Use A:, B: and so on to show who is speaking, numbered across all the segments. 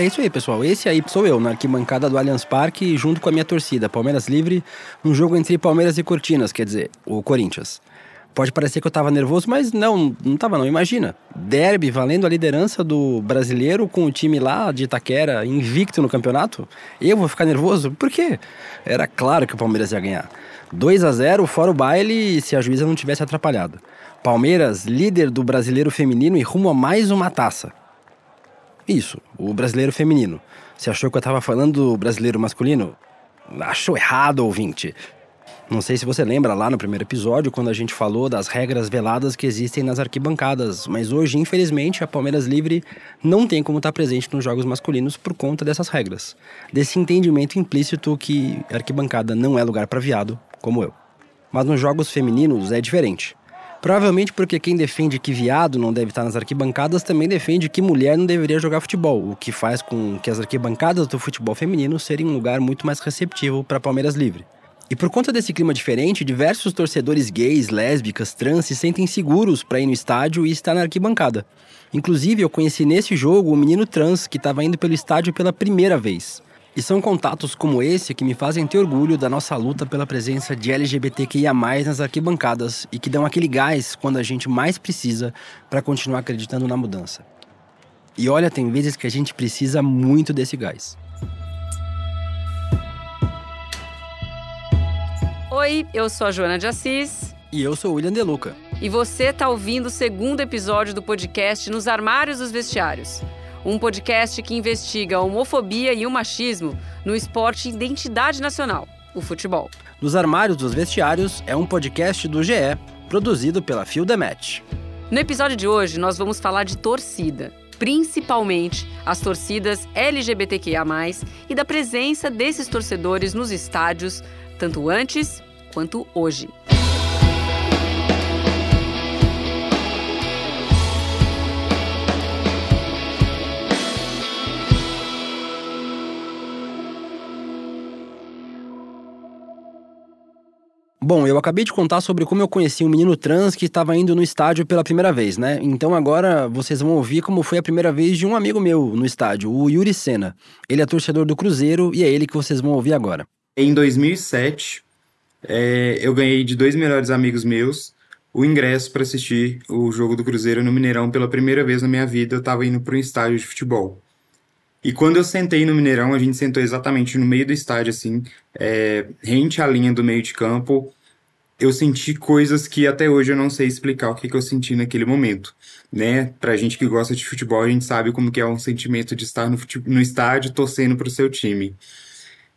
A: É isso aí, pessoal. Esse aí sou eu, na arquibancada do Allianz Parque, junto com a minha torcida, Palmeiras Livre, um jogo entre Palmeiras e Cortinas, quer dizer, o Corinthians. Pode parecer que eu tava nervoso, mas não, não tava não. Imagina, derby valendo a liderança do brasileiro com o time lá de Itaquera invicto no campeonato. Eu vou ficar nervoso? Por quê? Era claro que o Palmeiras ia ganhar. 2 a 0 fora o baile se a juíza não tivesse atrapalhado. Palmeiras, líder do brasileiro feminino e rumo a mais uma taça. Isso, o brasileiro feminino. Você achou que eu tava falando do brasileiro masculino? Achou errado, ouvinte. Não sei se você lembra lá no primeiro episódio, quando a gente falou das regras veladas que existem nas arquibancadas, mas hoje, infelizmente, a Palmeiras Livre não tem como estar presente nos jogos masculinos por conta dessas regras. Desse entendimento implícito que arquibancada não é lugar para viado, como eu. Mas nos jogos femininos é diferente. Provavelmente porque quem defende que viado não deve estar nas arquibancadas também defende que mulher não deveria jogar futebol, o que faz com que as arquibancadas do futebol feminino serem um lugar muito mais receptivo para Palmeiras Livre. E por conta desse clima diferente, diversos torcedores gays, lésbicas, trans se sentem seguros para ir no estádio e estar na arquibancada. Inclusive, eu conheci nesse jogo um menino trans que estava indo pelo estádio pela primeira vez. E são contatos como esse que me fazem ter orgulho da nossa luta pela presença de LGBTQIA nas arquibancadas e que dão aquele gás quando a gente mais precisa para continuar acreditando na mudança. E olha, tem vezes que a gente precisa muito desse gás.
B: Oi, eu sou a Joana de Assis.
A: E eu sou o William Deluca.
B: E você está ouvindo o segundo episódio do podcast Nos Armários dos Vestiários. Um podcast que investiga a homofobia e o machismo no esporte identidade nacional, o futebol.
A: Nos Armários dos Vestiários é um podcast do GE, produzido pela Fio The Match.
B: No episódio de hoje, nós vamos falar de torcida, principalmente as torcidas LGBTQIA, e da presença desses torcedores nos estádios, tanto antes quanto hoje.
A: Bom, eu acabei de contar sobre como eu conheci um menino trans que estava indo no estádio pela primeira vez, né? Então agora vocês vão ouvir como foi a primeira vez de um amigo meu no estádio, o Yuri Sena. Ele é torcedor do Cruzeiro e é ele que vocês vão ouvir agora.
C: Em 2007, é, eu ganhei de dois melhores amigos meus o ingresso para assistir o jogo do Cruzeiro no Mineirão pela primeira vez na minha vida. Eu estava indo para um estádio de futebol. E quando eu sentei no Mineirão, a gente sentou exatamente no meio do estádio, assim, é, rente à linha do meio de campo. Eu senti coisas que até hoje eu não sei explicar o que, que eu senti naquele momento, né? Pra gente que gosta de futebol, a gente sabe como que é um sentimento de estar no, no estádio torcendo pro seu time.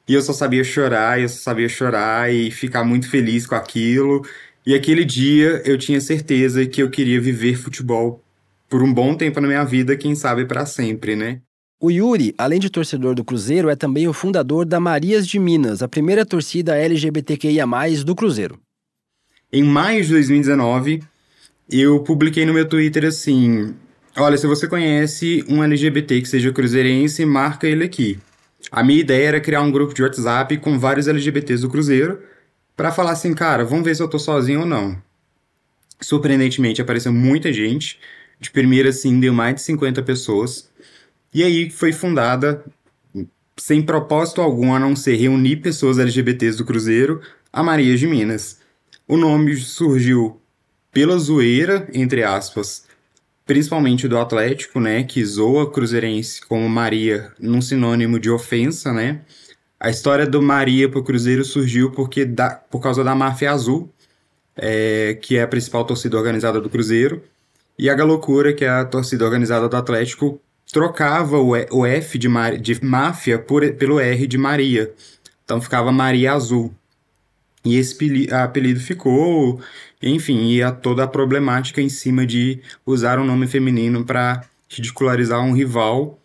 C: E eu só sabia chorar, eu só sabia chorar e ficar muito feliz com aquilo. E aquele dia eu tinha certeza que eu queria viver futebol por um bom tempo na minha vida, quem sabe para sempre, né?
A: O Yuri, além de torcedor do Cruzeiro, é também o fundador da Marias de Minas, a primeira torcida LGBTQIA+, do Cruzeiro.
C: Em maio de 2019, eu publiquei no meu Twitter assim: Olha, se você conhece um LGBT que seja cruzeirense, marca ele aqui. A minha ideia era criar um grupo de WhatsApp com vários LGBTs do Cruzeiro para falar assim, cara, vamos ver se eu tô sozinho ou não. Surpreendentemente, apareceu muita gente. De primeira, assim, deu mais de 50 pessoas. E aí foi fundada, sem propósito algum a não ser reunir pessoas LGBTs do Cruzeiro, a Maria de Minas. O nome surgiu pela zoeira, entre aspas, principalmente do Atlético, né, que zoa Cruzeirense como Maria num sinônimo de ofensa, né? A história do Maria pro Cruzeiro surgiu porque da, por causa da máfia azul, é, que é a principal torcida organizada do Cruzeiro, e a Galocura, que é a torcida organizada do Atlético, trocava o, F de, de máfia por, pelo R de Maria. Então ficava Maria Azul. E esse apelido ficou, enfim, e a toda a problemática em cima de usar um nome feminino para ridicularizar um rival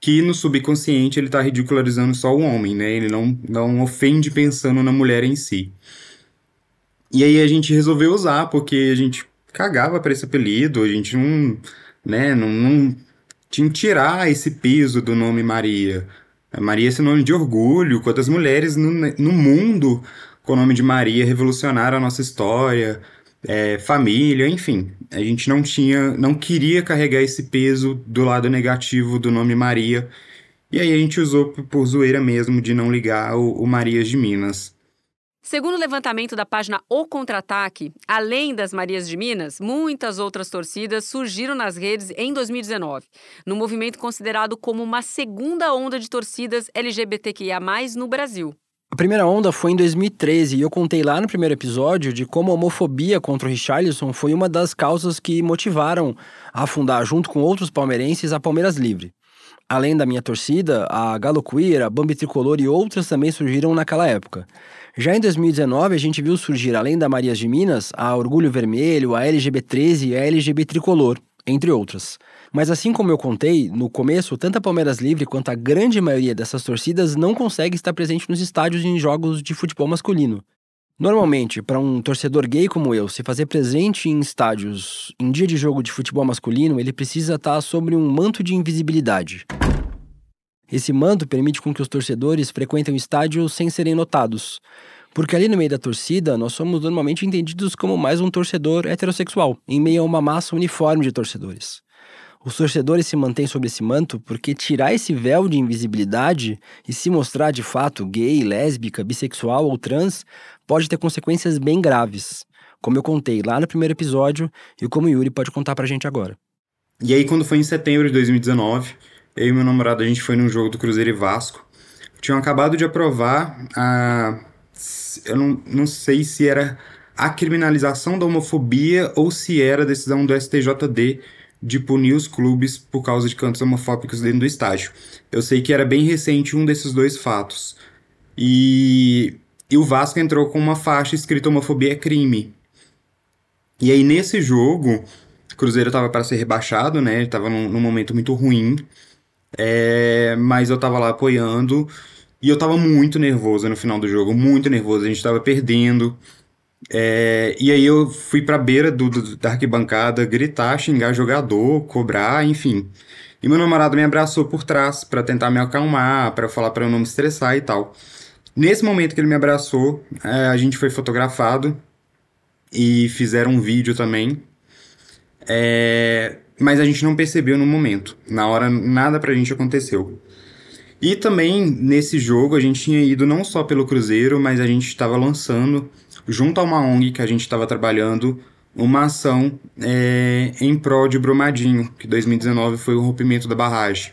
C: que no subconsciente ele está ridicularizando só o homem, né? Ele não, não ofende pensando na mulher em si. E aí a gente resolveu usar, porque a gente cagava para esse apelido, a gente não, né, não, não que tirar esse peso do nome Maria. Maria é sinônimo de orgulho, quantas mulheres no, no mundo com o nome de Maria revolucionaram a nossa história, é, família, enfim. A gente não tinha, não queria carregar esse peso do lado negativo do nome Maria. E aí a gente usou por zoeira mesmo de não ligar o, o Marias de Minas.
B: Segundo o levantamento da página O Contra-Ataque, além das Marias de Minas, muitas outras torcidas surgiram nas redes em 2019, no movimento considerado como uma segunda onda de torcidas LGBTQIA+, no Brasil.
A: A primeira onda foi em 2013 e eu contei lá no primeiro episódio de como a homofobia contra o Richarlison foi uma das causas que motivaram a fundar, junto com outros palmeirenses, a Palmeiras Livre. Além da minha torcida, a Galo Queer, a Bambi Tricolor e outras também surgiram naquela época. Já em 2019, a gente viu surgir, além da Marias de Minas, a Orgulho Vermelho, a LGB13 e a LGB Tricolor, entre outras. Mas assim como eu contei, no começo, tanto a Palmeiras Livre quanto a grande maioria dessas torcidas não consegue estar presente nos estádios em jogos de futebol masculino. Normalmente, para um torcedor gay como eu se fazer presente em estádios em dia de jogo de futebol masculino, ele precisa estar sobre um manto de invisibilidade. Esse manto permite com que os torcedores frequentem o estádio sem serem notados, porque ali no meio da torcida nós somos normalmente entendidos como mais um torcedor heterossexual, em meio a uma massa uniforme de torcedores. Os torcedores se mantêm sob esse manto porque tirar esse véu de invisibilidade e se mostrar de fato gay, lésbica, bissexual ou trans pode ter consequências bem graves, como eu contei lá no primeiro episódio e como o Yuri pode contar pra gente agora.
C: E aí, quando foi em setembro de 2019, eu e meu namorado a gente foi num jogo do Cruzeiro e Vasco. Tinham acabado de aprovar a. Eu não, não sei se era a criminalização da homofobia ou se era a decisão do STJD de punir os clubes por causa de cantos homofóbicos dentro do estádio. Eu sei que era bem recente um desses dois fatos. E, e o Vasco entrou com uma faixa escrita homofobia é crime. E aí nesse jogo, o Cruzeiro estava para ser rebaixado, né? Estava num, num, momento muito ruim. É, mas eu estava lá apoiando e eu estava muito nervoso no final do jogo, muito nervoso. A gente estava perdendo. É, e aí eu fui pra beira do, do, da arquibancada gritar, xingar jogador, cobrar, enfim. E meu namorado me abraçou por trás para tentar me acalmar, para falar para eu não me estressar e tal. Nesse momento que ele me abraçou, é, a gente foi fotografado e fizeram um vídeo também. É, mas a gente não percebeu no momento. Na hora, nada pra gente aconteceu. E também nesse jogo a gente tinha ido não só pelo Cruzeiro, mas a gente estava lançando junto a uma ONG que a gente estava trabalhando, uma ação é, em prol de Brumadinho, que 2019 foi o rompimento da barragem.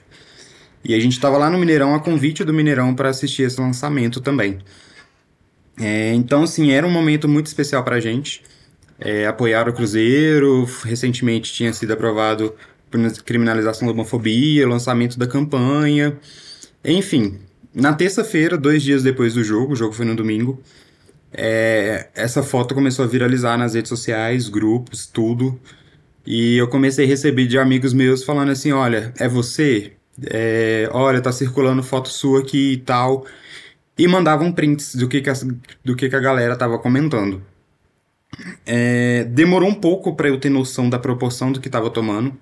C: E a gente estava lá no Mineirão, a convite do Mineirão, para assistir esse lançamento também. É, então, assim, era um momento muito especial para a gente. É, o Cruzeiro, recentemente tinha sido aprovado criminalização da homofobia, lançamento da campanha. Enfim, na terça-feira, dois dias depois do jogo, o jogo foi no domingo, é, essa foto começou a viralizar nas redes sociais, grupos, tudo. E eu comecei a receber de amigos meus falando assim: olha, é você? É, olha, tá circulando foto sua aqui e tal. E mandavam prints do que, que, a, do que, que a galera tava comentando. É, demorou um pouco para eu ter noção da proporção do que tava tomando.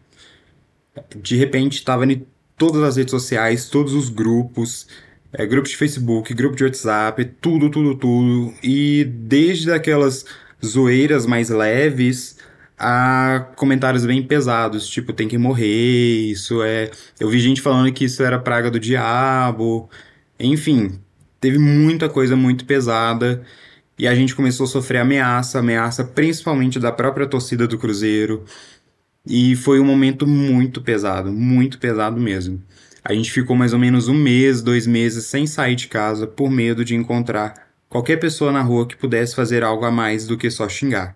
C: De repente, tava em todas as redes sociais, todos os grupos é, grupo de Facebook, grupo de WhatsApp, tudo, tudo, tudo. E desde aquelas zoeiras mais leves a comentários bem pesados, tipo, tem que morrer, isso é. Eu vi gente falando que isso era praga do diabo. Enfim, teve muita coisa muito pesada. E a gente começou a sofrer ameaça, ameaça principalmente da própria torcida do Cruzeiro. E foi um momento muito pesado, muito pesado mesmo. A gente ficou mais ou menos um mês, dois meses sem sair de casa por medo de encontrar qualquer pessoa na rua que pudesse fazer algo a mais do que só xingar.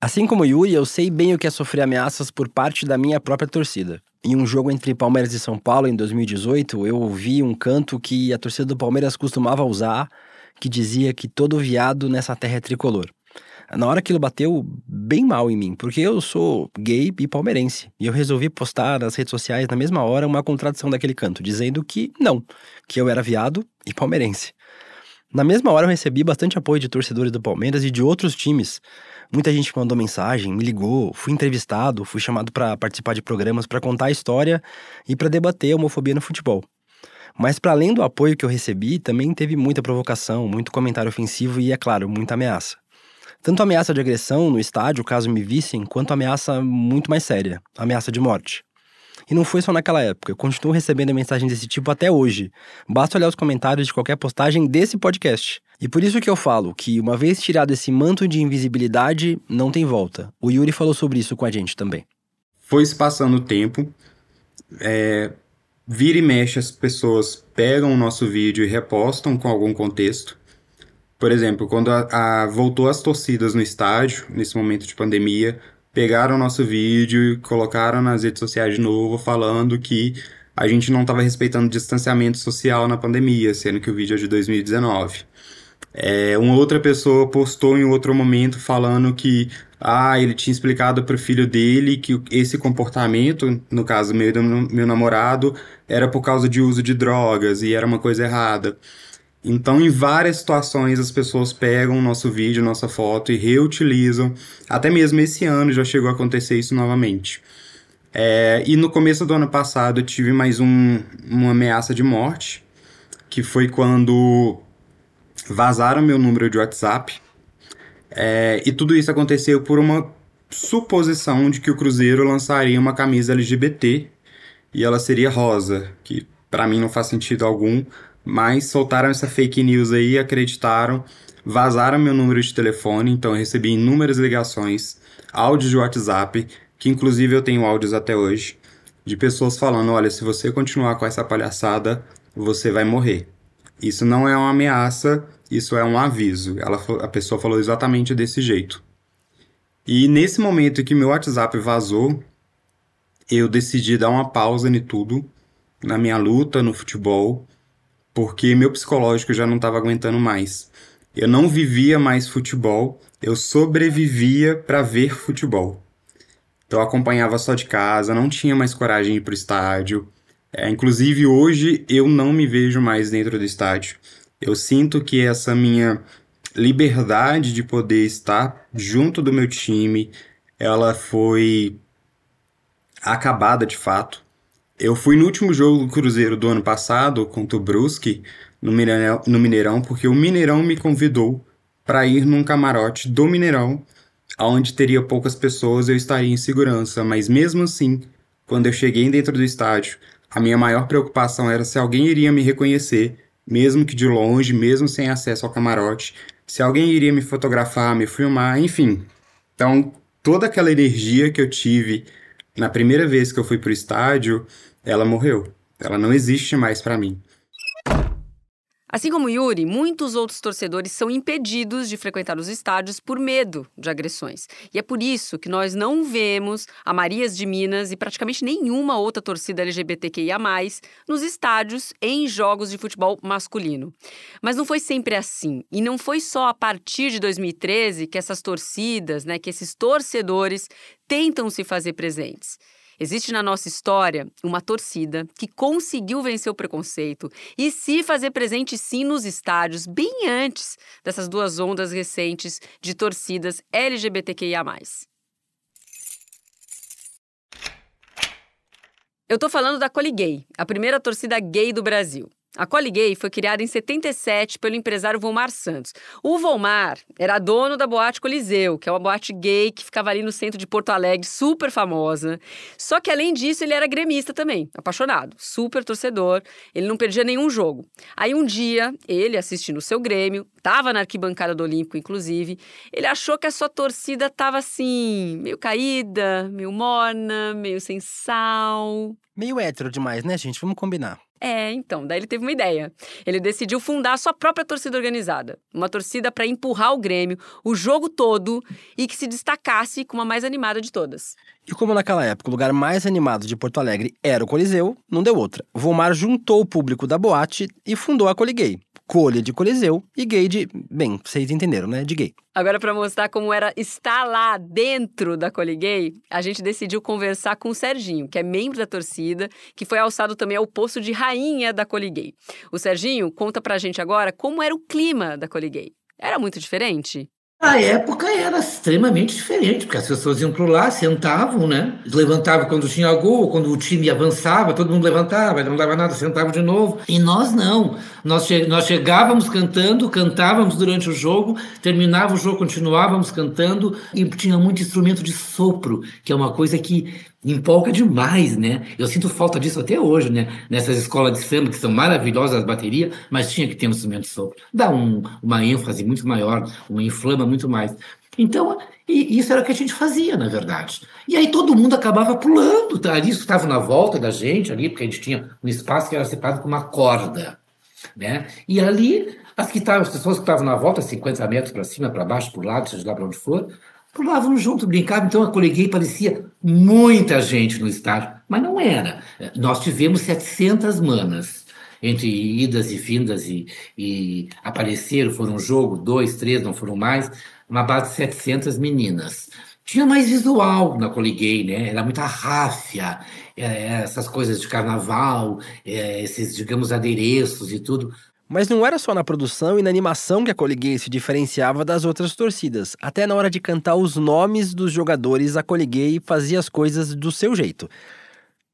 A: Assim como Yuri, eu sei bem o que é sofrer ameaças por parte da minha própria torcida. Em um jogo entre Palmeiras e São Paulo em 2018, eu ouvi um canto que a torcida do Palmeiras costumava usar, que dizia que todo viado nessa terra é tricolor na hora aquilo bateu bem mal em mim, porque eu sou gay e palmeirense. E eu resolvi postar nas redes sociais na mesma hora uma contradição daquele canto, dizendo que não, que eu era viado e palmeirense. Na mesma hora eu recebi bastante apoio de torcedores do Palmeiras e de outros times. Muita gente mandou mensagem, me ligou, fui entrevistado, fui chamado para participar de programas para contar a história e para debater a homofobia no futebol. Mas para além do apoio que eu recebi, também teve muita provocação, muito comentário ofensivo e, é claro, muita ameaça. Tanto ameaça de agressão no estádio, caso me vissem, quanto ameaça muito mais séria, ameaça de morte. E não foi só naquela época, eu continuo recebendo mensagens desse tipo até hoje. Basta olhar os comentários de qualquer postagem desse podcast. E por isso que eu falo que, uma vez tirado esse manto de invisibilidade, não tem volta. O Yuri falou sobre isso com a gente também.
C: Foi se passando o tempo, é, vira e mexe as pessoas pegam o nosso vídeo e repostam com algum contexto. Por exemplo, quando a, a, voltou as torcidas no estádio, nesse momento de pandemia, pegaram o nosso vídeo e colocaram nas redes sociais de novo, falando que a gente não estava respeitando o distanciamento social na pandemia, sendo que o vídeo é de 2019. É, uma outra pessoa postou em outro momento falando que ah, ele tinha explicado para o filho dele que esse comportamento, no caso meu do meu namorado, era por causa de uso de drogas e era uma coisa errada. Então, em várias situações, as pessoas pegam nosso vídeo, nossa foto e reutilizam. Até mesmo esse ano já chegou a acontecer isso novamente. É, e no começo do ano passado eu tive mais um, uma ameaça de morte, que foi quando vazaram meu número de WhatsApp. É, e tudo isso aconteceu por uma suposição de que o Cruzeiro lançaria uma camisa LGBT e ela seria rosa, que para mim não faz sentido algum, mas soltaram essa fake news aí, acreditaram, vazaram meu número de telefone, então eu recebi inúmeras ligações, áudios de WhatsApp, que inclusive eu tenho áudios até hoje, de pessoas falando: olha, se você continuar com essa palhaçada, você vai morrer. Isso não é uma ameaça, isso é um aviso. Ela, a pessoa falou exatamente desse jeito. E nesse momento que meu WhatsApp vazou, eu decidi dar uma pausa em tudo, na minha luta no futebol, porque meu psicológico já não estava aguentando mais. Eu não vivia mais futebol, eu sobrevivia para ver futebol. Então eu acompanhava só de casa, não tinha mais coragem de ir pro estádio. É, inclusive hoje eu não me vejo mais dentro do estádio. Eu sinto que essa minha liberdade de poder estar junto do meu time, ela foi acabada de fato. Eu fui no último jogo do Cruzeiro do ano passado, contra o Brusque, no Mineirão, no Mineirão porque o Mineirão me convidou para ir num camarote do Mineirão, onde teria poucas pessoas eu estaria em segurança, mas mesmo assim, quando eu cheguei dentro do estádio, a minha maior preocupação era se alguém iria me reconhecer, mesmo que de longe, mesmo sem acesso ao camarote, se alguém iria me fotografar, me filmar, enfim. Então, toda aquela energia que eu tive na primeira vez que eu fui pro estádio, ela morreu. Ela não existe mais para mim.
B: Assim como Yuri, muitos outros torcedores são impedidos de frequentar os estádios por medo de agressões. E é por isso que nós não vemos a Marias de Minas e praticamente nenhuma outra torcida LGBTQIA nos estádios em jogos de futebol masculino. Mas não foi sempre assim. E não foi só a partir de 2013 que essas torcidas, né, que esses torcedores tentam se fazer presentes. Existe na nossa história uma torcida que conseguiu vencer o preconceito e se fazer presente sim nos estádios, bem antes dessas duas ondas recentes de torcidas LGBTQIA. Eu tô falando da Coliguei, a primeira torcida gay do Brasil. A Gay foi criada em 77 pelo empresário Volmar Santos. O Volmar era dono da Boate Coliseu, que é uma boate gay que ficava ali no centro de Porto Alegre, super famosa. Só que além disso, ele era gremista também, apaixonado, super torcedor. Ele não perdia nenhum jogo. Aí um dia, ele assistindo o seu Grêmio, estava na arquibancada do Olímpico, inclusive, ele achou que a sua torcida estava assim, meio caída, meio morna, meio sem sal.
A: Meio hétero demais, né, gente? Vamos combinar.
B: É, então, daí ele teve uma ideia. Ele decidiu fundar a sua própria torcida organizada. Uma torcida para empurrar o Grêmio o jogo todo e que se destacasse como a mais animada de todas.
A: E como naquela época o lugar mais animado de Porto Alegre era o Coliseu, não deu outra. Volmar juntou o público da boate e fundou a Coliguei colha de coliseu e gay de. Bem, vocês entenderam, né? De gay.
B: Agora, para mostrar como era estar lá dentro da Coliguei, a gente decidiu conversar com o Serginho, que é membro da torcida, que foi alçado também ao posto de rainha da Coliguei. O Serginho conta pra gente agora como era o clima da Coliguei. Era muito diferente?
D: A época era extremamente diferente, porque as pessoas iam para lá, sentavam, né? Levantavam quando tinha gol, quando o time avançava, todo mundo levantava, não dava nada, sentava de novo. E nós não. Nós, che nós chegávamos cantando, cantávamos durante o jogo, terminava o jogo, continuávamos cantando, e tinha muito instrumento de sopro, que é uma coisa que empolga demais, né? Eu sinto falta disso até hoje, né? Nessas escolas de samba que são maravilhosas as baterias, mas tinha que ter um instrumento sopro. Dá um, uma ênfase muito maior, uma inflama muito mais. Então, isso era o que a gente fazia, na verdade. E aí todo mundo acabava pulando, tá? Isso estava na volta da gente ali, porque a gente tinha um espaço que era separado com uma corda, né? E ali, as, que tavam, as pessoas que estavam na volta, 50 metros para cima, para baixo, para o lado, seja lá para onde for, pulavam junto, brincavam, então a Coleguei parecia muita gente no estádio, mas não era. Nós tivemos 700 manas, entre idas e vindas, e, e apareceram, foram um jogo, dois, três, não foram mais, uma base de 700 meninas. Tinha mais visual na Coliguei, né? Era muita ráfia, é, essas coisas de carnaval, é, esses, digamos, adereços e tudo.
A: Mas não era só na produção e na animação que a Coliguei se diferenciava das outras torcidas. Até na hora de cantar os nomes dos jogadores, a Coliguei fazia as coisas do seu jeito.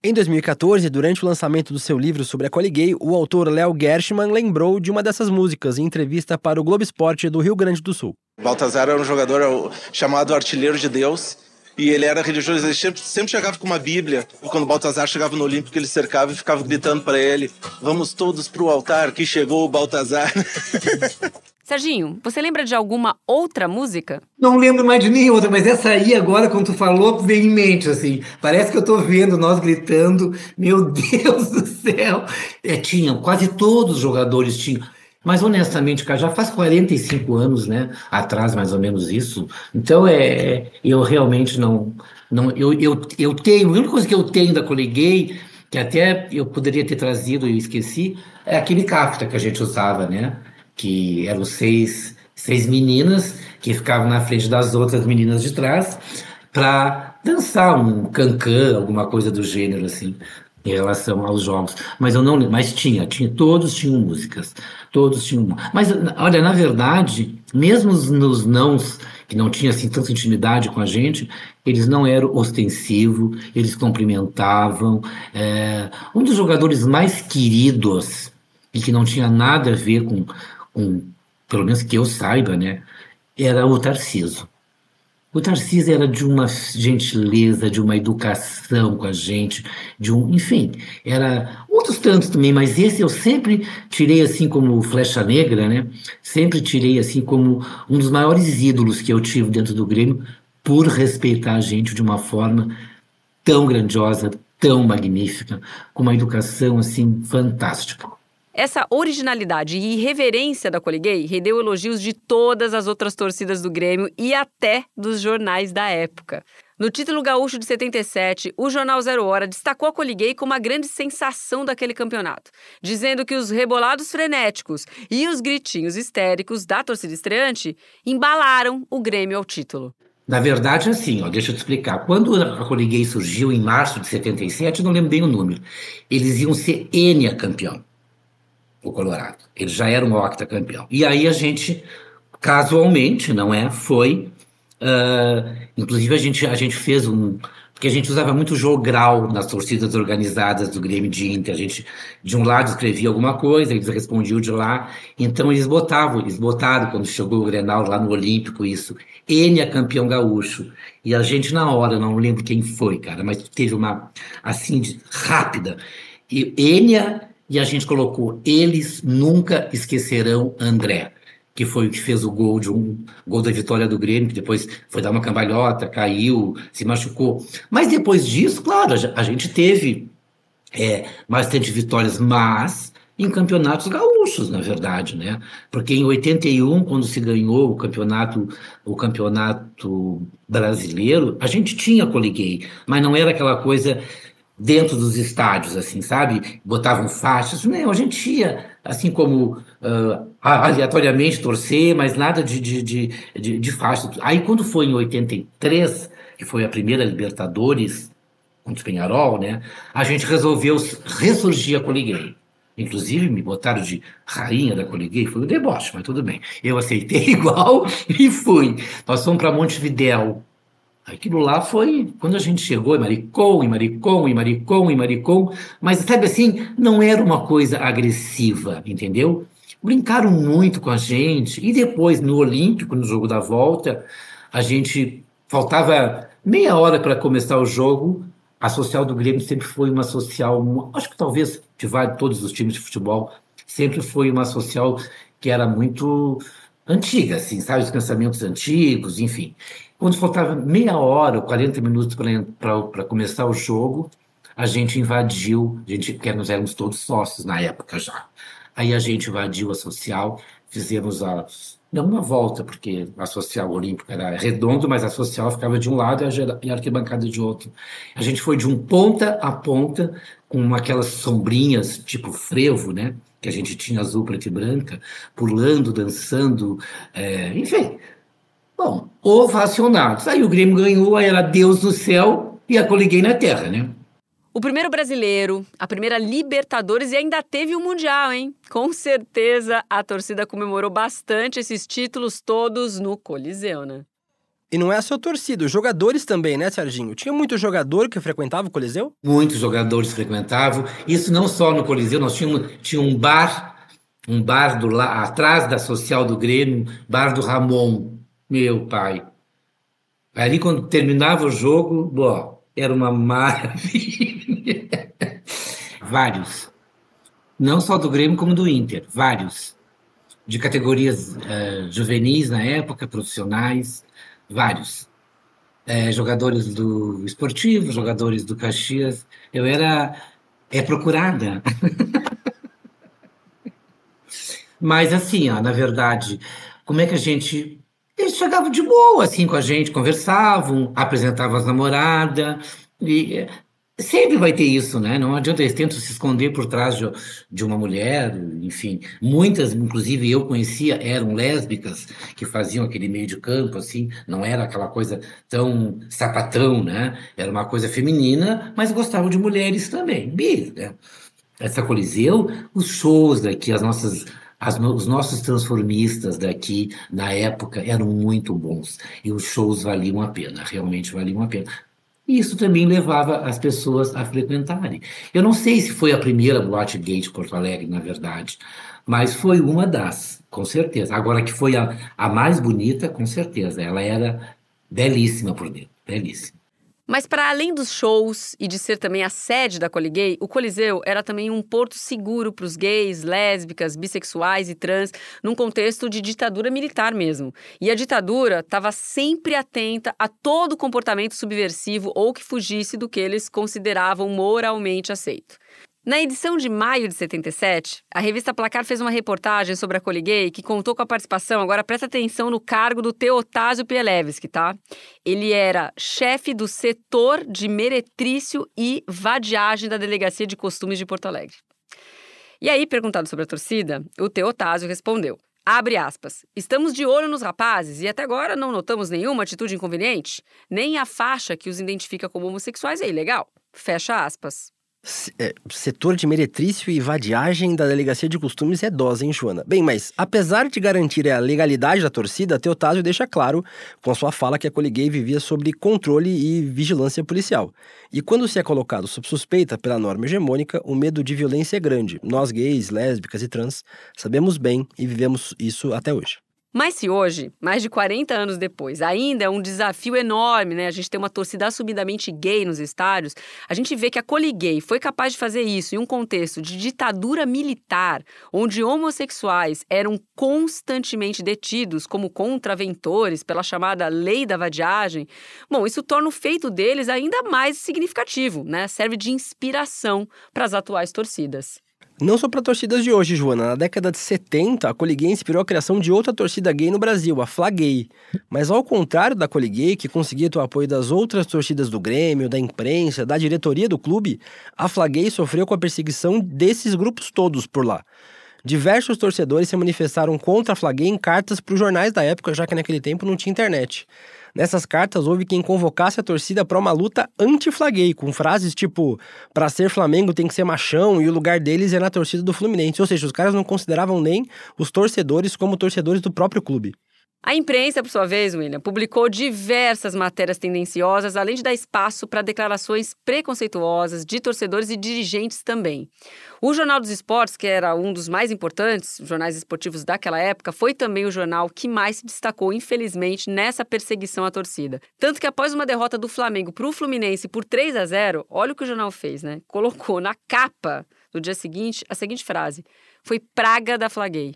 A: Em 2014, durante o lançamento do seu livro sobre a Coliguei, o autor Léo Gershman lembrou de uma dessas músicas em entrevista para o Globo Esporte do Rio Grande do Sul.
E: Baltazar era um jogador chamado Artilheiro de Deus, e ele era religioso, ele sempre, sempre chegava com uma Bíblia. E quando Baltazar chegava no Olímpico, ele cercava e ficava gritando para ele: Vamos todos pro altar, que chegou o Baltazar.
B: Serginho, você lembra de alguma outra música?
D: Não lembro mais de nenhuma outra, mas essa aí agora, quando tu falou, veio em mente, assim. Parece que eu tô vendo nós gritando, meu Deus do céu. É, tinham, quase todos os jogadores tinham. Mas honestamente, cara, já faz 45 anos, né? Atrás, mais ou menos isso. Então é. Eu realmente não. não eu, eu, eu tenho. A única coisa que eu tenho da Coliguei, que até eu poderia ter trazido e esqueci, é aquele cafta que a gente usava, né? Que eram seis, seis meninas que ficavam na frente das outras meninas de trás para dançar um cancã, alguma coisa do gênero assim em relação aos jogos. Mas eu não mas tinha, tinha, todos tinham músicas, todos tinham. Mas olha, na verdade, mesmo nos nãos que não tinha assim tanta intimidade com a gente, eles não eram ostensivos, eles cumprimentavam. É, um dos jogadores mais queridos e que não tinha nada a ver com, com pelo menos que eu saiba, né, era o Tarciso. O Tarcísio era de uma gentileza, de uma educação com a gente, de um, enfim, era outros tantos também, mas esse eu sempre tirei assim como flecha negra, né? Sempre tirei assim como um dos maiores ídolos que eu tive dentro do Grêmio por respeitar a gente de uma forma tão grandiosa, tão magnífica, com uma educação assim fantástica.
B: Essa originalidade e irreverência da Coliguei rendeu elogios de todas as outras torcidas do Grêmio e até dos jornais da época. No título gaúcho de 77, o jornal Zero Hora destacou a Coliguei como a grande sensação daquele campeonato, dizendo que os rebolados frenéticos e os gritinhos histéricos da torcida estreante embalaram o Grêmio ao título.
D: Na verdade, assim, ó, deixa eu te explicar. Quando a Coliguei surgiu em março de 77, não lembro bem o número, eles iam ser Enia campeão o Colorado. Ele já era um octacampeão. E aí a gente, casualmente, não é? Foi. Uh, inclusive a gente, a gente fez um. Porque a gente usava muito jogral nas torcidas organizadas do Grêmio de Inter. A gente, de um lado, escrevia alguma coisa, eles respondiam de lá. Então eles botavam, eles botaram, quando chegou o Grenal lá no Olímpico, isso. Ele é campeão gaúcho. E a gente, na hora, não lembro quem foi, cara, mas teve uma, assim, rápida. E Enia e a gente colocou: eles nunca esquecerão André, que foi o que fez o gol de um gol da vitória do Grêmio, que depois foi dar uma cambalhota, caiu, se machucou. Mas depois disso, claro, a gente teve é, bastante vitórias, mas em campeonatos gaúchos, na verdade, né? Porque em 81, quando se ganhou o campeonato, o campeonato brasileiro, a gente tinha coliguei, mas não era aquela coisa dentro dos estádios, assim, sabe? Botavam faixas. Não, a gente ia, assim como uh, aleatoriamente torcer, mas nada de, de, de, de, de faixa. Aí quando foi em 83, que foi a primeira Libertadores contra o Penharol, né? A gente resolveu ressurgir a Coliguei. Inclusive me botaram de rainha da Coliguei, foi um deboche, mas tudo bem. Eu aceitei igual e fui. Nós fomos para Montevidéu, Aquilo lá foi quando a gente chegou, em Maricom, em Maricom, em Maricom, em Maricom, mas sabe assim, não era uma coisa agressiva, entendeu? Brincaram muito com a gente, e depois no Olímpico, no jogo da volta, a gente faltava meia hora para começar o jogo, A social do Grêmio sempre foi uma social, acho que talvez de todos os times de futebol, sempre foi uma social que era muito antiga, assim, sabe? Os pensamentos antigos, enfim. Quando faltava meia hora ou 40 minutos para começar o jogo, a gente invadiu, a gente, porque nós éramos todos sócios na época já. Aí a gente invadiu a social, fizemos a não uma volta, porque a social olímpica era redondo, mas a social ficava de um lado e a arquibancada de outro. A gente foi de um ponta a ponta, com aquelas sombrinhas tipo frevo, né? Que a gente tinha azul, preto e branca, pulando, dançando, é, enfim. Bom, ovacionados. Aí o Grêmio ganhou, aí era Deus no céu e a coliguei na terra, né?
B: O primeiro brasileiro, a primeira Libertadores e ainda teve o Mundial, hein? Com certeza a torcida comemorou bastante esses títulos todos no Coliseu, né?
A: E não é só torcida, os jogadores também, né, Serginho? Tinha muito jogador que frequentava o Coliseu?
D: Muitos jogadores frequentavam. Isso não só no Coliseu, nós tínhamos tinha um bar, um bar do lá atrás da social do Grêmio, bar do Ramon, meu pai. Ali quando terminava o jogo, bom, era uma maravilha. vários. Não só do Grêmio, como do Inter. Vários. De categorias uh, juvenis na época, profissionais. Vários. É, jogadores do esportivo, jogadores do Caxias. Eu era é procurada. Mas assim, ó, na verdade, como é que a gente eles chegavam de boa, assim, com a gente, conversavam, apresentavam as namoradas. E sempre vai ter isso, né? Não adianta, eles tentam se esconder por trás de, de uma mulher, enfim. Muitas, inclusive eu conhecia, eram lésbicas que faziam aquele meio de campo, assim. Não era aquela coisa tão sapatão, né? Era uma coisa feminina, mas gostavam de mulheres também. Bi, né? Essa Coliseu, os shows daqui, as nossas as, os nossos transformistas daqui, na época, eram muito bons. E os shows valiam a pena, realmente valiam a pena. Isso também levava as pessoas a frequentarem. Eu não sei se foi a primeira boate gay de Porto Alegre, na verdade, mas foi uma das, com certeza. Agora que foi a, a mais bonita, com certeza. Ela era belíssima por dentro, belíssima.
B: Mas para além dos shows e de ser também a sede da Coliguei, o Coliseu era também um porto seguro para os gays, lésbicas, bissexuais e trans, num contexto de ditadura militar mesmo. E a ditadura estava sempre atenta a todo comportamento subversivo ou que fugisse do que eles consideravam moralmente aceito. Na edição de maio de 77, a revista Placar fez uma reportagem sobre a Coliguei que contou com a participação, agora presta atenção no cargo do Teotásio Pielewski, tá? Ele era chefe do setor de meretrício e vadiagem da Delegacia de Costumes de Porto Alegre. E aí, perguntado sobre a torcida, o Teotásio respondeu: Abre aspas. Estamos de olho nos rapazes e até agora não notamos nenhuma atitude inconveniente. Nem a faixa que os identifica como homossexuais é ilegal. Fecha aspas.
A: É, setor de meretrício e vadiagem da Delegacia de Costumes é dose, hein, Joana? Bem, mas apesar de garantir a legalidade da torcida, Teotásio deixa claro com a sua fala que a Coliguei vivia sob controle e vigilância policial. E quando se é colocado sob suspeita pela norma hegemônica, o medo de violência é grande. Nós gays, lésbicas e trans sabemos bem e vivemos isso até hoje.
B: Mas se hoje, mais de 40 anos depois, ainda é um desafio enorme, né? A gente tem uma torcida assumidamente gay nos estádios, a gente vê que a Coliguei foi capaz de fazer isso em um contexto de ditadura militar, onde homossexuais eram constantemente detidos como contraventores pela chamada lei da vadiagem. Bom, isso torna o feito deles ainda mais significativo, né? Serve de inspiração para as atuais torcidas.
A: Não só para torcidas de hoje, Joana. Na década de 70, a Coliguei inspirou a criação de outra torcida gay no Brasil, a Flagay. Mas ao contrário da Coliguei, que conseguia o apoio das outras torcidas do Grêmio, da imprensa, da diretoria do clube, a Flagay sofreu com a perseguição desses grupos todos por lá. Diversos torcedores se manifestaram contra a Flagay em cartas para os jornais da época, já que naquele tempo não tinha internet. Nessas cartas, houve quem convocasse a torcida para uma luta anti-flaguei, com frases tipo: para ser Flamengo tem que ser machão e o lugar deles é na torcida do Fluminense. Ou seja, os caras não consideravam nem os torcedores como torcedores do próprio clube.
B: A imprensa, por sua vez, William, publicou diversas matérias tendenciosas, além de dar espaço para declarações preconceituosas de torcedores e dirigentes também. O Jornal dos Esportes, que era um dos mais importantes jornais esportivos daquela época, foi também o jornal que mais se destacou, infelizmente, nessa perseguição à torcida. Tanto que após uma derrota do Flamengo para o Fluminense por 3 a 0, olha o que o jornal fez, né? Colocou na capa do dia seguinte a seguinte frase: Foi praga da Flaguei.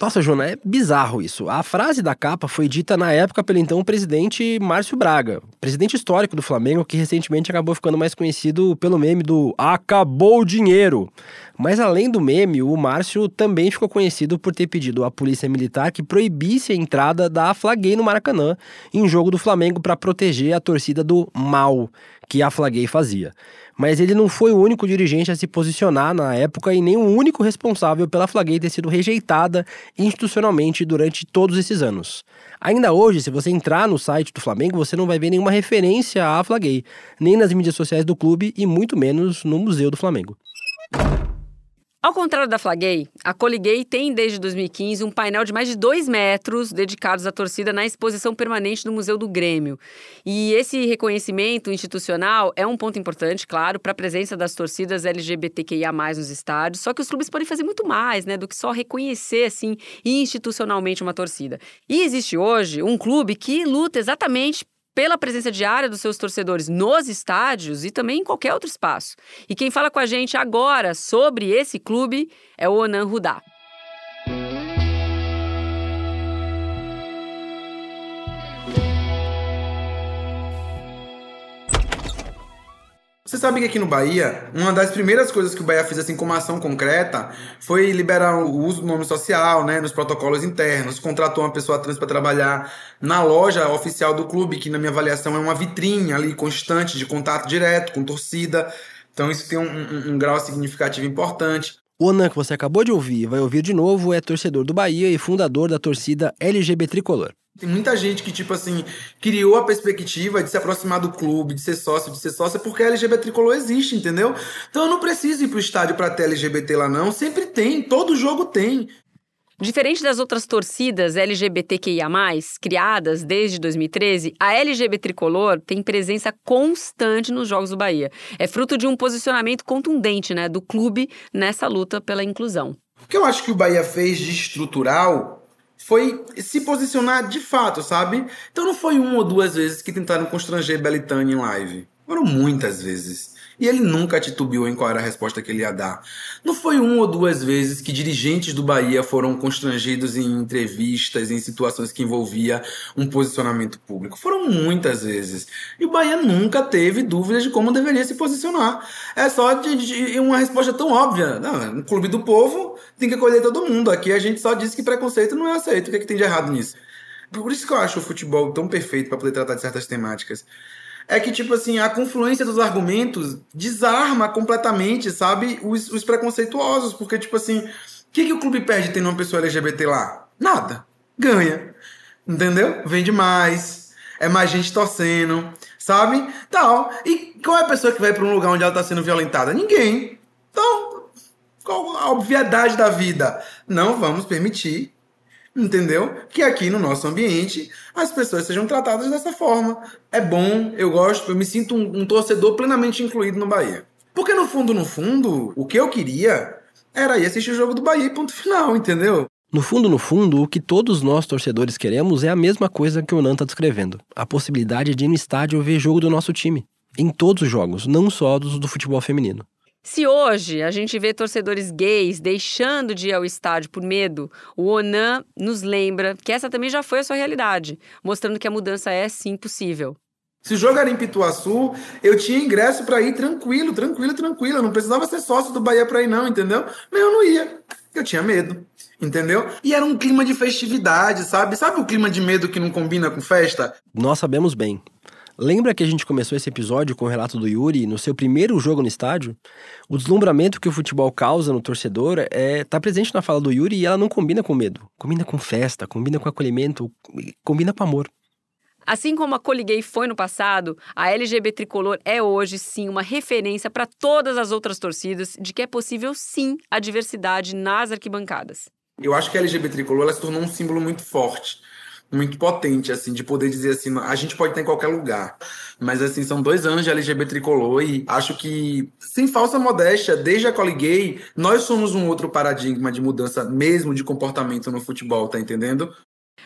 A: Nossa, Jona, é bizarro isso. A frase da capa foi dita na época pelo então presidente Márcio Braga, presidente histórico do Flamengo, que recentemente acabou ficando mais conhecido pelo meme do Acabou o dinheiro. Mas além do meme, o Márcio também ficou conhecido por ter pedido à polícia militar que proibisse a entrada da Flaguei no Maracanã em jogo do Flamengo para proteger a torcida do mal que a Flaguei fazia mas ele não foi o único dirigente a se posicionar na época e nem o único responsável pela Flaguei ter sido rejeitada institucionalmente durante todos esses anos. Ainda hoje, se você entrar no site do Flamengo, você não vai ver nenhuma referência à Flaguei, nem nas mídias sociais do clube e muito menos no Museu do Flamengo.
B: Ao contrário da Flaguei, a Coliguei tem desde 2015 um painel de mais de dois metros dedicados à torcida na exposição permanente do Museu do Grêmio. E esse reconhecimento institucional é um ponto importante, claro, para a presença das torcidas LGBTQIA+, nos estádios, só que os clubes podem fazer muito mais, né, do que só reconhecer, assim, institucionalmente uma torcida. E existe hoje um clube que luta exatamente pela presença diária dos seus torcedores nos estádios e também em qualquer outro espaço. E quem fala com a gente agora sobre esse clube é o Onan Rudá.
F: Você sabe que aqui no Bahia, uma das primeiras coisas que o Bahia fez assim como ação concreta foi liberar o uso do nome social, né, nos protocolos internos, contratou uma pessoa trans para trabalhar na loja oficial do clube, que na minha avaliação é uma vitrine ali constante de contato direto com torcida. Então isso tem um, um, um grau significativo importante.
A: O Onan, que você acabou de ouvir vai ouvir de novo, é torcedor do Bahia e fundador da torcida LGBT Tricolor.
F: Tem muita gente que, tipo assim, criou a perspectiva de se aproximar do clube, de ser sócio, de ser sócia, porque a LGBT tricolor existe, entendeu? Então eu não preciso ir pro estádio pra ter LGBT lá, não. Sempre tem, todo jogo tem.
B: Diferente das outras torcidas LGBTQIA, criadas desde 2013, a LGBT Tricolor tem presença constante nos Jogos do Bahia. É fruto de um posicionamento contundente né, do clube nessa luta pela inclusão.
F: O que eu acho que o Bahia fez de estrutural foi se posicionar de fato, sabe? Então não foi uma ou duas vezes que tentaram constranger Belitani em live. Foram muitas vezes. E ele nunca titubeou em qual era a resposta que ele ia dar. Não foi uma ou duas vezes que dirigentes do Bahia foram constrangidos em entrevistas, em situações que envolvia um posicionamento público. Foram muitas vezes. E o Bahia nunca teve dúvidas de como deveria se posicionar. É só de, de uma resposta tão óbvia. Não, no Clube do Povo tem que acolher todo mundo. Aqui a gente só disse que preconceito não é aceito. O que, é que tem de errado nisso? Por isso que eu acho o futebol tão perfeito para poder tratar de certas temáticas é que, tipo assim, a confluência dos argumentos desarma completamente, sabe, os, os preconceituosos. Porque, tipo assim, o que, que o clube perde tendo uma pessoa LGBT lá? Nada. Ganha. Entendeu? Vende mais. É mais gente torcendo, sabe? Tal. E qual é a pessoa que vai para um lugar onde ela está sendo violentada? Ninguém. Então, qual a obviedade da vida? Não vamos permitir entendeu? Que aqui no nosso ambiente as pessoas sejam tratadas dessa forma. É bom, eu gosto, eu me sinto um, um, torcedor plenamente incluído no Bahia. Porque no fundo, no fundo, o que eu queria era ir assistir o jogo do Bahia ponto final, entendeu?
A: No fundo, no fundo, o que todos nós torcedores queremos é a mesma coisa que o Nan está descrevendo: a possibilidade de ir no estádio ver jogo do nosso time. Em todos os jogos, não só dos do futebol feminino.
B: Se hoje a gente vê torcedores gays deixando de ir ao estádio por medo, o Onan nos lembra que essa também já foi a sua realidade, mostrando que a mudança é sim possível.
F: Se o jogo era em Pituaçu, eu tinha ingresso para ir tranquilo, tranquilo, tranquilo. Eu não precisava ser sócio do Bahia para ir, não, entendeu? Mas eu não ia. Eu tinha medo, entendeu? E era um clima de festividade, sabe? Sabe o clima de medo que não combina com festa?
A: Nós sabemos bem. Lembra que a gente começou esse episódio com o relato do Yuri no seu primeiro jogo no estádio? O deslumbramento que o futebol causa no torcedor é tá presente na fala do Yuri e ela não combina com medo. Combina com festa, combina com acolhimento, combina com amor.
B: Assim como a Coliguei foi no passado, a LGB Tricolor é hoje sim uma referência para todas as outras torcidas de que é possível sim a diversidade nas arquibancadas.
F: Eu acho que a LGB Tricolor ela se tornou um símbolo muito forte muito potente, assim, de poder dizer assim, a gente pode estar em qualquer lugar. Mas, assim, são dois anos de LGBT tricolor e acho que, sem falsa modéstia, desde a Cole Gay, nós somos um outro paradigma de mudança mesmo de comportamento no futebol, tá entendendo?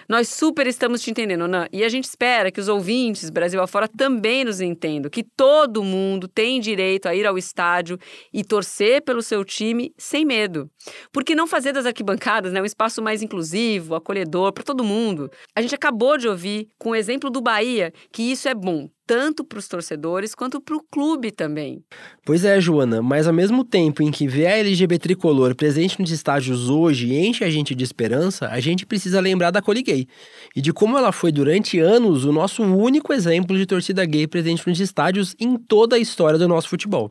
B: Nós super estamos te entendendo, Nan. E a gente espera que os ouvintes, Brasil afora, também nos entendam. Que todo mundo tem direito a ir ao estádio e torcer pelo seu time sem medo. Por que não fazer das arquibancadas né, um espaço mais inclusivo, acolhedor para todo mundo? A gente acabou de ouvir, com o exemplo do Bahia, que isso é bom tanto para os torcedores quanto para o clube também.
A: Pois é, Joana, mas ao mesmo tempo em que ver a LGBT tricolor presente nos estádios hoje enche a gente de esperança, a gente precisa lembrar da Coliguei e de como ela foi durante anos o nosso único exemplo de torcida gay presente nos estádios em toda a história do nosso futebol.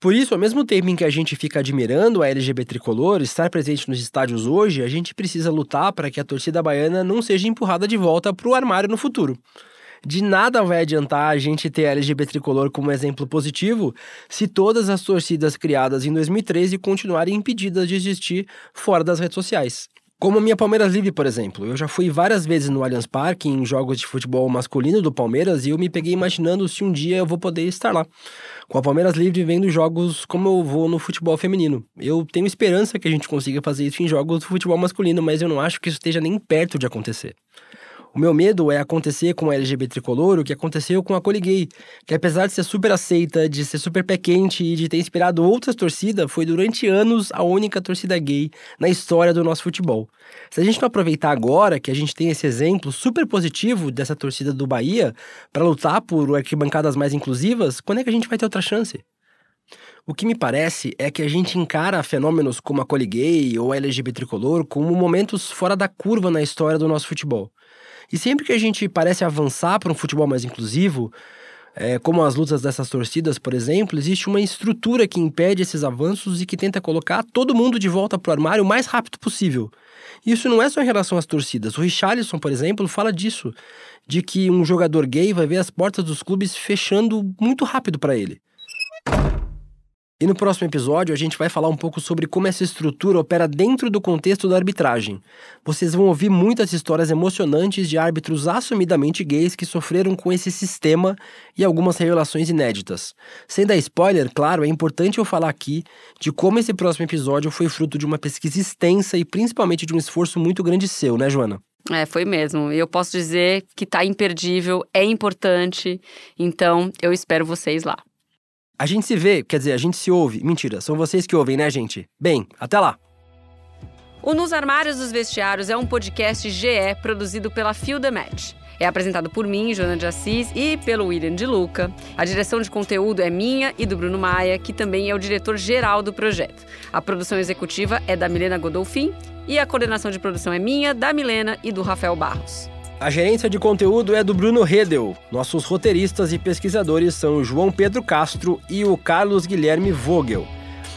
A: Por isso, ao mesmo tempo em que a gente fica admirando a LGBT tricolor estar presente nos estádios hoje, a gente precisa lutar para que a torcida baiana não seja empurrada de volta para o armário no futuro. De nada vai adiantar a gente ter a LGBT tricolor como exemplo positivo se todas as torcidas criadas em 2013 continuarem impedidas de existir fora das redes sociais. Como a minha Palmeiras Livre, por exemplo. Eu já fui várias vezes no Allianz Parque em jogos de futebol masculino do Palmeiras e eu me peguei imaginando se um dia eu vou poder estar lá. Com a Palmeiras Livre vendo jogos como eu vou no futebol feminino. Eu tenho esperança que a gente consiga fazer isso em jogos do futebol masculino, mas eu não acho que isso esteja nem perto de acontecer. O meu medo é acontecer com a LGBT tricolor o que aconteceu com a Coliguei, que apesar de ser super aceita, de ser super pé quente e de ter inspirado outras torcidas, foi durante anos a única torcida gay na história do nosso futebol. Se a gente não aproveitar agora que a gente tem esse exemplo super positivo dessa torcida do Bahia para lutar por arquibancadas mais inclusivas, quando é que a gente vai ter outra chance? O que me parece é que a gente encara fenômenos como a Coliguei ou a LGBT tricolor como momentos fora da curva na história do nosso futebol. E sempre que a gente parece avançar para um futebol mais inclusivo, é, como as lutas dessas torcidas, por exemplo, existe uma estrutura que impede esses avanços e que tenta colocar todo mundo de volta para o armário o mais rápido possível. Isso não é só em relação às torcidas. O Richarlison, por exemplo, fala disso, de que um jogador gay vai ver as portas dos clubes fechando muito rápido para ele. E no próximo episódio a gente vai falar um pouco sobre como essa estrutura opera dentro do contexto da arbitragem. Vocês vão ouvir muitas histórias emocionantes de árbitros assumidamente gays que sofreram com esse sistema e algumas revelações inéditas. Sem dar spoiler, claro, é importante eu falar aqui de como esse próximo episódio foi fruto de uma pesquisa extensa e principalmente de um esforço muito grande seu, né, Joana?
B: É, foi mesmo. Eu posso dizer que tá imperdível, é importante, então eu espero vocês lá.
A: A gente se vê, quer dizer, a gente se ouve. Mentira, são vocês que ouvem, né, gente? Bem, até lá!
B: O Nos Armários dos Vestiários é um podcast GE produzido pela Feel the Match. É apresentado por mim, Joana de Assis, e pelo William de Luca. A direção de conteúdo é minha e do Bruno Maia, que também é o diretor-geral do projeto. A produção executiva é da Milena Godolfin e a coordenação de produção é minha, da Milena e do Rafael Barros.
A: A gerência de conteúdo é do Bruno Redel. Nossos roteiristas e pesquisadores são o João Pedro Castro e o Carlos Guilherme Vogel.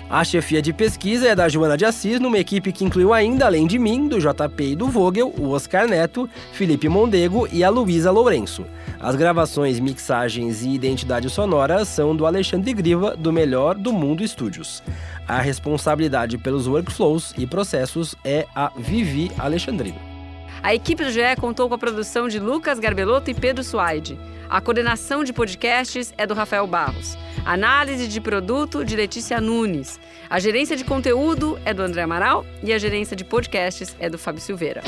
A: A chefia de pesquisa é da Joana de Assis, numa equipe que incluiu ainda, além de mim, do JP e do Vogel, o Oscar Neto, Felipe Mondego e a Luísa Lourenço. As gravações, mixagens e identidade sonora são do Alexandre Griva, do Melhor do Mundo Estúdios. A responsabilidade pelos workflows e processos é a Vivi Alexandrino.
B: A equipe do GE contou com a produção de Lucas Garbelotto e Pedro Suaide. A coordenação de podcasts é do Rafael Barros. Análise de produto de Letícia Nunes. A gerência de conteúdo é do André Amaral e a gerência de podcasts é do Fábio Silveira.